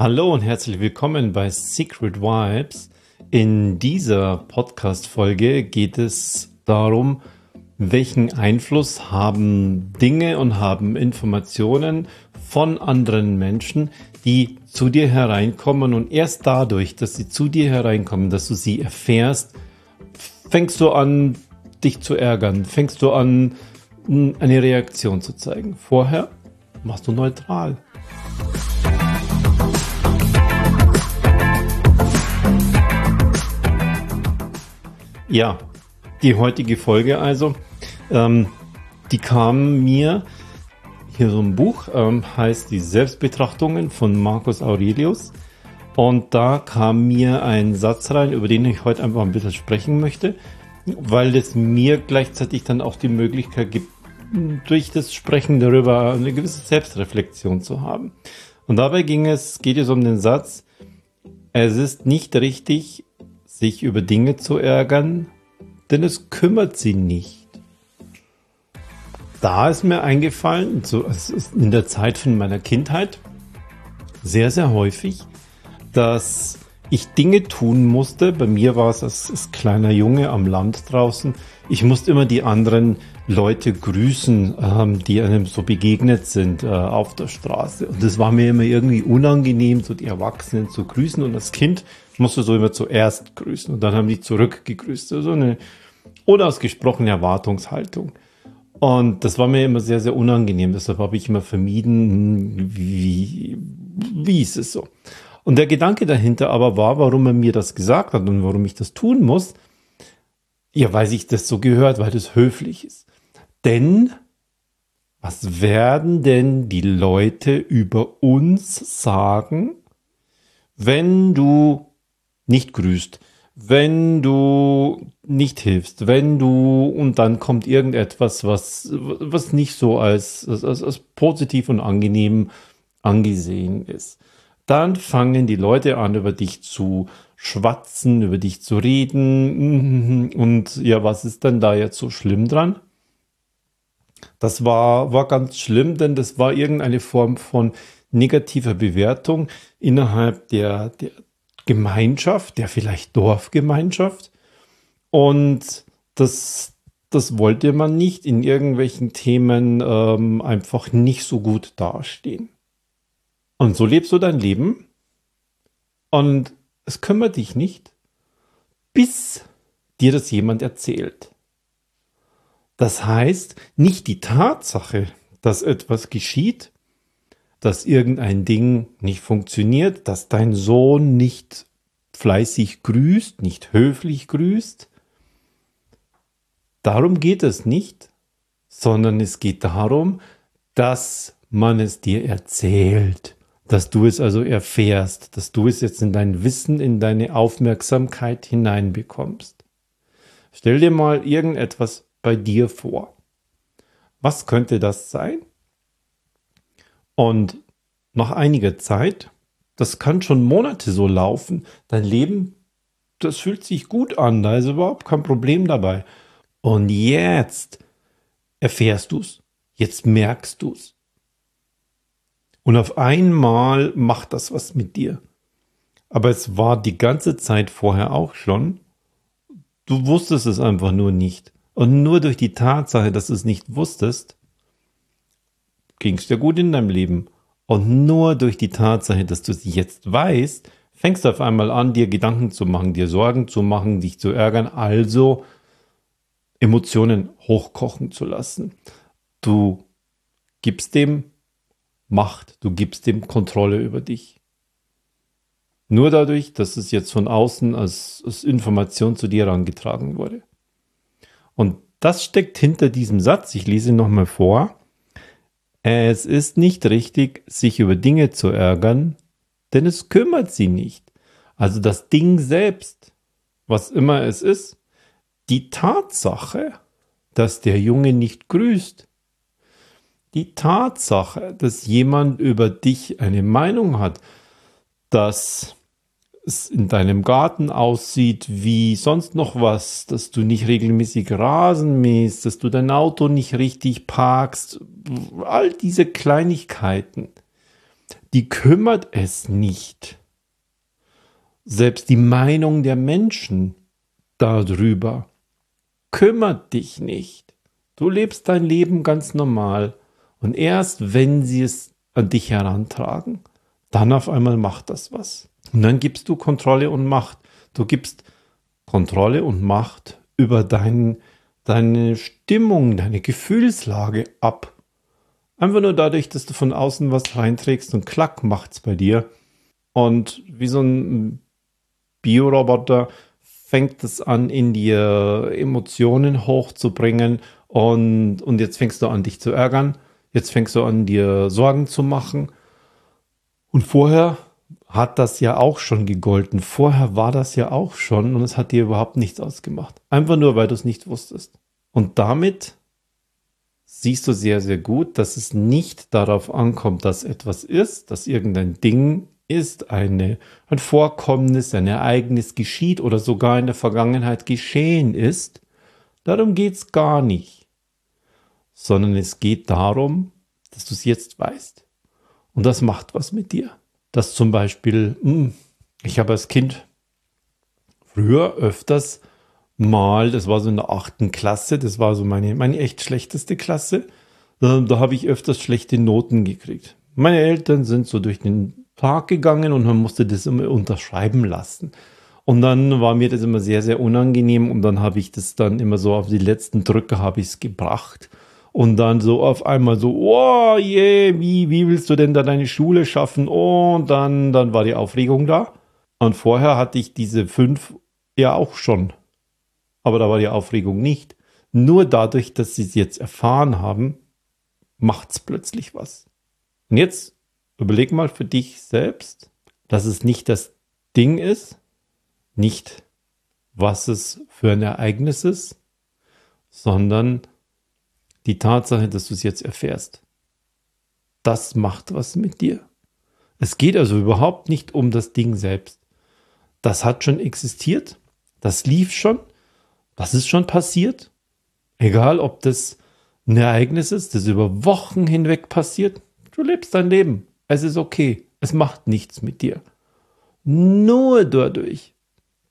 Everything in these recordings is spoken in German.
Hallo und herzlich willkommen bei Secret Vibes. In dieser Podcast-Folge geht es darum, welchen Einfluss haben Dinge und haben Informationen von anderen Menschen, die zu dir hereinkommen und erst dadurch, dass sie zu dir hereinkommen, dass du sie erfährst, fängst du an, dich zu ärgern, fängst du an, eine Reaktion zu zeigen. Vorher machst du neutral. Ja, die heutige Folge also, ähm, die kam mir hier so ein Buch, ähm, heißt die Selbstbetrachtungen von Marcus Aurelius. Und da kam mir ein Satz rein, über den ich heute einfach ein bisschen sprechen möchte, weil es mir gleichzeitig dann auch die Möglichkeit gibt, durch das Sprechen darüber eine gewisse Selbstreflexion zu haben. Und dabei ging es, geht es um den Satz, es ist nicht richtig, sich über Dinge zu ärgern, denn es kümmert sie nicht. Da ist mir eingefallen, so in der Zeit von meiner Kindheit, sehr, sehr häufig, dass ich Dinge tun musste. Bei mir war es als, als kleiner Junge am Land draußen. Ich musste immer die anderen Leute grüßen, ähm, die einem so begegnet sind äh, auf der Straße. Und das war mir immer irgendwie unangenehm, so die Erwachsenen zu grüßen. Und als Kind musste so immer zuerst grüßen und dann haben die zurückgegrüßt. So eine unausgesprochene Erwartungshaltung. Und das war mir immer sehr, sehr unangenehm. Deshalb habe ich immer vermieden, wie, wie ist es so. Und der Gedanke dahinter aber war, warum er mir das gesagt hat und warum ich das tun muss. Ja, weil sich das so gehört, weil das höflich ist. Denn was werden denn die Leute über uns sagen, wenn du nicht grüßt, wenn du nicht hilfst, wenn du und dann kommt irgendetwas, was, was nicht so als, als, als positiv und angenehm angesehen ist. Dann fangen die Leute an, über dich zu schwatzen, über dich zu reden. Und ja, was ist denn da jetzt so schlimm dran? Das war, war ganz schlimm, denn das war irgendeine Form von negativer Bewertung innerhalb der, der Gemeinschaft, der vielleicht Dorfgemeinschaft. Und das, das wollte man nicht in irgendwelchen Themen ähm, einfach nicht so gut dastehen. Und so lebst du dein Leben und es kümmert dich nicht, bis dir das jemand erzählt. Das heißt, nicht die Tatsache, dass etwas geschieht, dass irgendein Ding nicht funktioniert, dass dein Sohn nicht fleißig grüßt, nicht höflich grüßt. Darum geht es nicht, sondern es geht darum, dass man es dir erzählt, dass du es also erfährst, dass du es jetzt in dein Wissen, in deine Aufmerksamkeit hineinbekommst. Stell dir mal irgendetwas bei dir vor? Was könnte das sein? Und nach einiger Zeit, das kann schon Monate so laufen, dein Leben, das fühlt sich gut an, da ist überhaupt kein Problem dabei. Und jetzt erfährst du es, jetzt merkst du es. Und auf einmal macht das was mit dir. Aber es war die ganze Zeit vorher auch schon. Du wusstest es einfach nur nicht. Und nur durch die Tatsache, dass du es nicht wusstest, ging es dir gut in deinem Leben. Und nur durch die Tatsache, dass du es jetzt weißt, fängst du auf einmal an, dir Gedanken zu machen, dir Sorgen zu machen, dich zu ärgern, also Emotionen hochkochen zu lassen. Du gibst dem Macht, du gibst dem Kontrolle über dich. Nur dadurch, dass es jetzt von außen als, als Information zu dir herangetragen wurde. Und das steckt hinter diesem Satz. Ich lese ihn nochmal vor. Es ist nicht richtig, sich über Dinge zu ärgern, denn es kümmert sie nicht. Also das Ding selbst, was immer es ist, die Tatsache, dass der Junge nicht grüßt, die Tatsache, dass jemand über dich eine Meinung hat, dass es in deinem Garten aussieht wie sonst noch was, dass du nicht regelmäßig Rasen mähst, dass du dein Auto nicht richtig parkst, all diese Kleinigkeiten, die kümmert es nicht. Selbst die Meinung der Menschen darüber kümmert dich nicht. Du lebst dein Leben ganz normal. Und erst wenn sie es an dich herantragen, dann auf einmal macht das was. Und dann gibst du Kontrolle und Macht. Du gibst Kontrolle und Macht über dein, deine Stimmung, deine Gefühlslage ab. Einfach nur dadurch, dass du von außen was reinträgst und klack macht's bei dir. Und wie so ein Bioroboter fängt es an, in dir Emotionen hochzubringen und, und jetzt fängst du an, dich zu ärgern. Jetzt fängst du an, dir Sorgen zu machen. Und vorher hat das ja auch schon gegolten. Vorher war das ja auch schon und es hat dir überhaupt nichts ausgemacht. Einfach nur, weil du es nicht wusstest. Und damit siehst du sehr, sehr gut, dass es nicht darauf ankommt, dass etwas ist, dass irgendein Ding ist, eine, ein Vorkommnis, ein Ereignis geschieht oder sogar in der Vergangenheit geschehen ist. Darum geht es gar nicht. Sondern es geht darum, dass du es jetzt weißt. Und das macht was mit dir dass zum Beispiel, hm, ich habe als Kind früher öfters mal, das war so in der achten Klasse, das war so meine, meine echt schlechteste Klasse, da, da habe ich öfters schlechte Noten gekriegt. Meine Eltern sind so durch den Tag gegangen und man musste das immer unterschreiben lassen. Und dann war mir das immer sehr, sehr unangenehm und dann habe ich das dann immer so auf die letzten Drücke habe ich es gebracht und dann so auf einmal so, oh je, yeah, wie, wie willst du denn da deine Schule schaffen? und dann, dann war die Aufregung da. Und vorher hatte ich diese fünf ja auch schon. Aber da war die Aufregung nicht. Nur dadurch, dass sie es jetzt erfahren haben, macht es plötzlich was. Und jetzt überleg mal für dich selbst, dass es nicht das Ding ist, nicht was es für ein Ereignis ist, sondern die Tatsache, dass du es jetzt erfährst, das macht was mit dir. Es geht also überhaupt nicht um das Ding selbst. Das hat schon existiert, das lief schon, das ist schon passiert. Egal, ob das ein Ereignis ist, das über Wochen hinweg passiert, du lebst dein Leben. Es ist okay. Es macht nichts mit dir. Nur dadurch,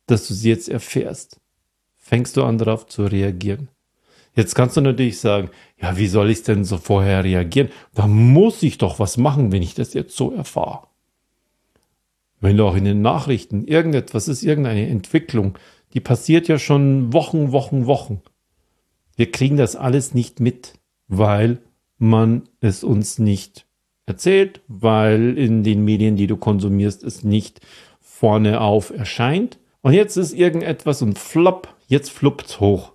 dass du es jetzt erfährst, fängst du an darauf zu reagieren. Jetzt kannst du natürlich sagen, ja, wie soll ich denn so vorher reagieren? Da muss ich doch was machen, wenn ich das jetzt so erfahre. Wenn du auch in den Nachrichten irgendetwas ist, irgendeine Entwicklung, die passiert ja schon Wochen, Wochen, Wochen. Wir kriegen das alles nicht mit, weil man es uns nicht erzählt, weil in den Medien, die du konsumierst, es nicht vorne auf erscheint. Und jetzt ist irgendetwas und flop, jetzt fluppt's hoch.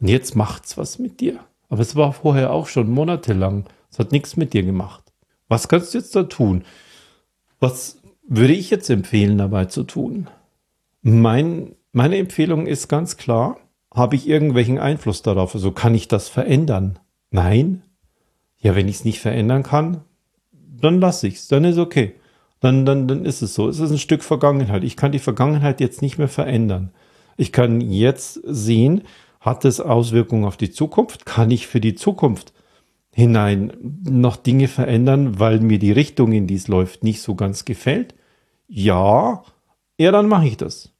Und jetzt macht's was mit dir. Aber es war vorher auch schon monatelang. Es hat nichts mit dir gemacht. Was kannst du jetzt da tun? Was würde ich jetzt empfehlen, dabei zu tun? Mein, meine Empfehlung ist ganz klar, habe ich irgendwelchen Einfluss darauf? Also kann ich das verändern? Nein. Ja, wenn ich es nicht verändern kann, dann lasse ich es. Dann ist okay. Dann, dann, dann ist es so. Es ist ein Stück Vergangenheit. Ich kann die Vergangenheit jetzt nicht mehr verändern. Ich kann jetzt sehen, hat es Auswirkungen auf die Zukunft? Kann ich für die Zukunft hinein noch Dinge verändern, weil mir die Richtung, in die es läuft, nicht so ganz gefällt? Ja, ja, dann mache ich das.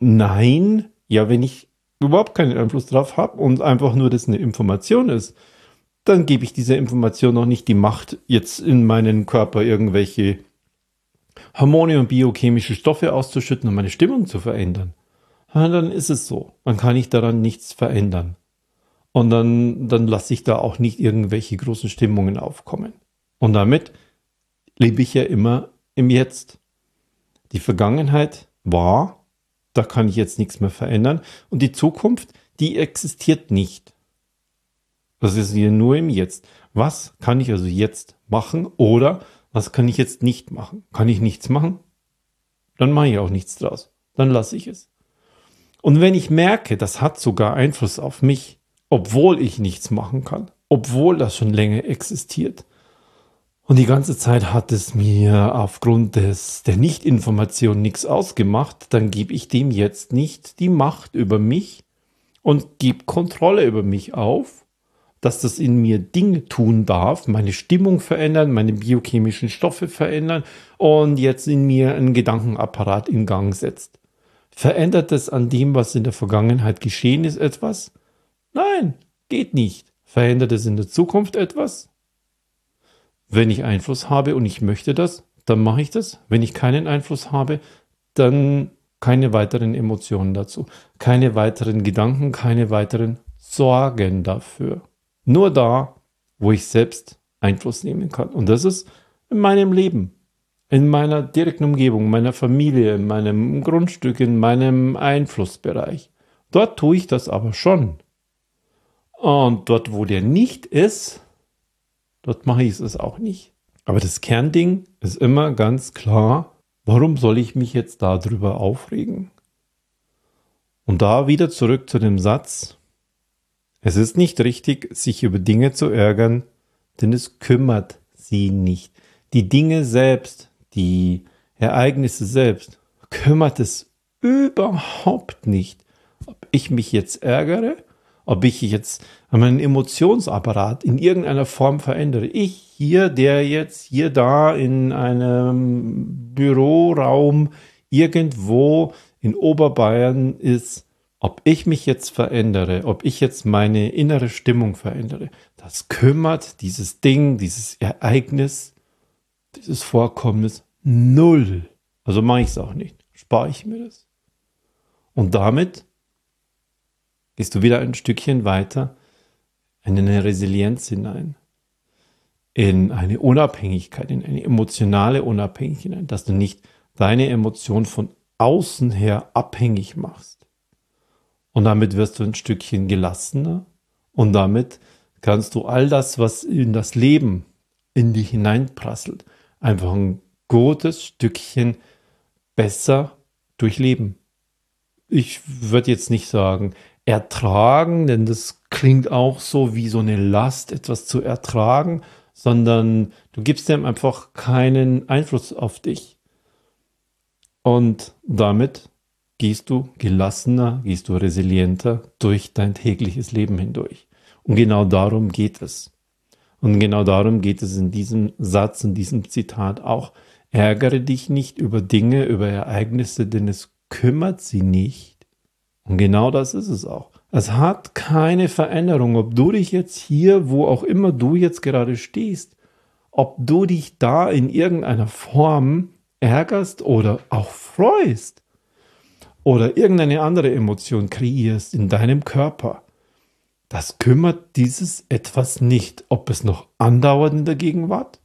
Nein, ja, wenn ich überhaupt keinen Einfluss drauf habe und einfach nur das eine Information ist, dann gebe ich dieser Information noch nicht die Macht, jetzt in meinen Körper irgendwelche Hormone und biochemische Stoffe auszuschütten und meine Stimmung zu verändern dann ist es so. Dann kann ich daran nichts verändern. Und dann, dann lasse ich da auch nicht irgendwelche großen Stimmungen aufkommen. Und damit lebe ich ja immer im Jetzt. Die Vergangenheit war, da kann ich jetzt nichts mehr verändern. Und die Zukunft, die existiert nicht. Das ist hier nur im Jetzt. Was kann ich also jetzt machen oder was kann ich jetzt nicht machen? Kann ich nichts machen? Dann mache ich auch nichts draus. Dann lasse ich es. Und wenn ich merke, das hat sogar Einfluss auf mich, obwohl ich nichts machen kann, obwohl das schon länger existiert, und die ganze Zeit hat es mir aufgrund des, der Nichtinformation nichts ausgemacht, dann gebe ich dem jetzt nicht die Macht über mich und gebe Kontrolle über mich auf, dass das in mir Dinge tun darf, meine Stimmung verändern, meine biochemischen Stoffe verändern und jetzt in mir einen Gedankenapparat in Gang setzt. Verändert es an dem, was in der Vergangenheit geschehen ist, etwas? Nein, geht nicht. Verändert es in der Zukunft etwas? Wenn ich Einfluss habe und ich möchte das, dann mache ich das. Wenn ich keinen Einfluss habe, dann keine weiteren Emotionen dazu, keine weiteren Gedanken, keine weiteren Sorgen dafür. Nur da, wo ich selbst Einfluss nehmen kann. Und das ist in meinem Leben, in meiner direkten Umgebung, meiner Familie, in meinem Grundstück, in meinem Einflussbereich. Dort tue ich das aber schon. Und dort, wo der nicht ist, dort mache ich es auch nicht. Aber das Kernding ist immer ganz klar, warum soll ich mich jetzt darüber aufregen? Und da wieder zurück zu dem Satz, es ist nicht richtig, sich über Dinge zu ärgern, denn es kümmert sie nicht. Die Dinge selbst, die Ereignisse selbst, kümmert es überhaupt nicht, ob ich mich jetzt ärgere, ob ich jetzt meinen Emotionsapparat in irgendeiner Form verändere. Ich hier, der jetzt hier da in einem Büroraum irgendwo in Oberbayern ist, ob ich mich jetzt verändere, ob ich jetzt meine innere Stimmung verändere, das kümmert dieses Ding, dieses Ereignis, dieses Vorkommnis null. Also mache ich es auch nicht. Spare ich mir das. Und damit gehst du wieder ein Stückchen weiter in eine Resilienz hinein, in eine Unabhängigkeit, in eine emotionale Unabhängigkeit, dass du nicht deine Emotion von außen her abhängig machst und damit wirst du ein Stückchen gelassener und damit kannst du all das, was in das Leben in dich hineinprasselt, einfach ein gutes Stückchen besser durchleben. Ich würde jetzt nicht sagen ertragen, denn das klingt auch so wie so eine Last, etwas zu ertragen, sondern du gibst dem einfach keinen Einfluss auf dich. Und damit gehst du gelassener, gehst du resilienter durch dein tägliches Leben hindurch. Und genau darum geht es. Und genau darum geht es in diesem Satz, in diesem Zitat auch. Ärgere dich nicht über Dinge, über Ereignisse, denn es kümmert sie nicht. Und genau das ist es auch. Es hat keine Veränderung, ob du dich jetzt hier, wo auch immer du jetzt gerade stehst, ob du dich da in irgendeiner Form ärgerst oder auch freust oder irgendeine andere Emotion kreierst in deinem Körper, das kümmert dieses etwas nicht, ob es noch andauernd in der Gegenwart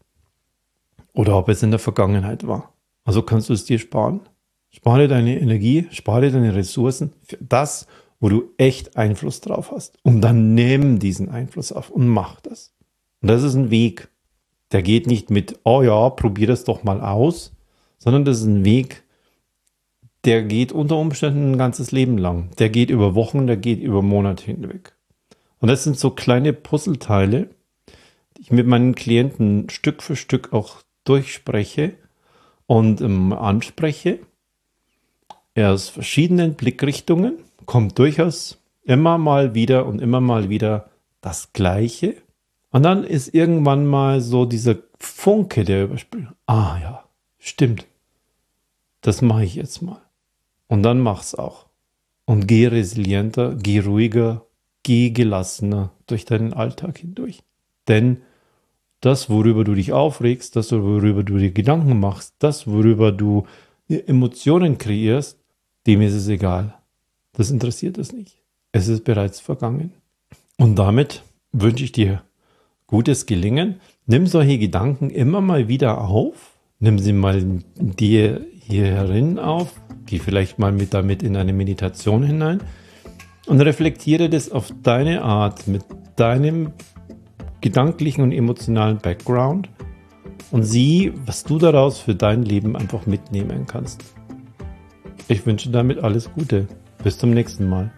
oder ob es in der Vergangenheit war. Also kannst du es dir sparen. Spare deine Energie, spare deine Ressourcen für das, wo du echt Einfluss drauf hast. Und dann nimm diesen Einfluss auf und mach das. Und das ist ein Weg. Der geht nicht mit, oh ja, probier das doch mal aus, sondern das ist ein Weg, der geht unter Umständen ein ganzes Leben lang. Der geht über Wochen, der geht über Monate hinweg. Und das sind so kleine Puzzleteile, die ich mit meinen Klienten Stück für Stück auch durchspreche und ähm, anspreche. Aus verschiedenen Blickrichtungen kommt durchaus immer mal wieder und immer mal wieder das Gleiche. Und dann ist irgendwann mal so dieser Funke, der überspielt. Ah ja, stimmt. Das mache ich jetzt mal. Und dann mach's auch. Und geh resilienter, geh ruhiger, geh gelassener durch deinen Alltag hindurch. Denn das, worüber du dich aufregst, das, worüber du dir Gedanken machst, das, worüber du Emotionen kreierst, dem ist es egal. Das interessiert es nicht. Es ist bereits vergangen. Und damit wünsche ich dir gutes Gelingen. Nimm solche Gedanken immer mal wieder auf. Nimm sie mal dir hier herin auf Geh vielleicht mal mit damit in eine Meditation hinein und reflektiere das auf deine Art mit deinem gedanklichen und emotionalen Background und sieh, was du daraus für dein Leben einfach mitnehmen kannst. Ich wünsche damit alles Gute. Bis zum nächsten Mal.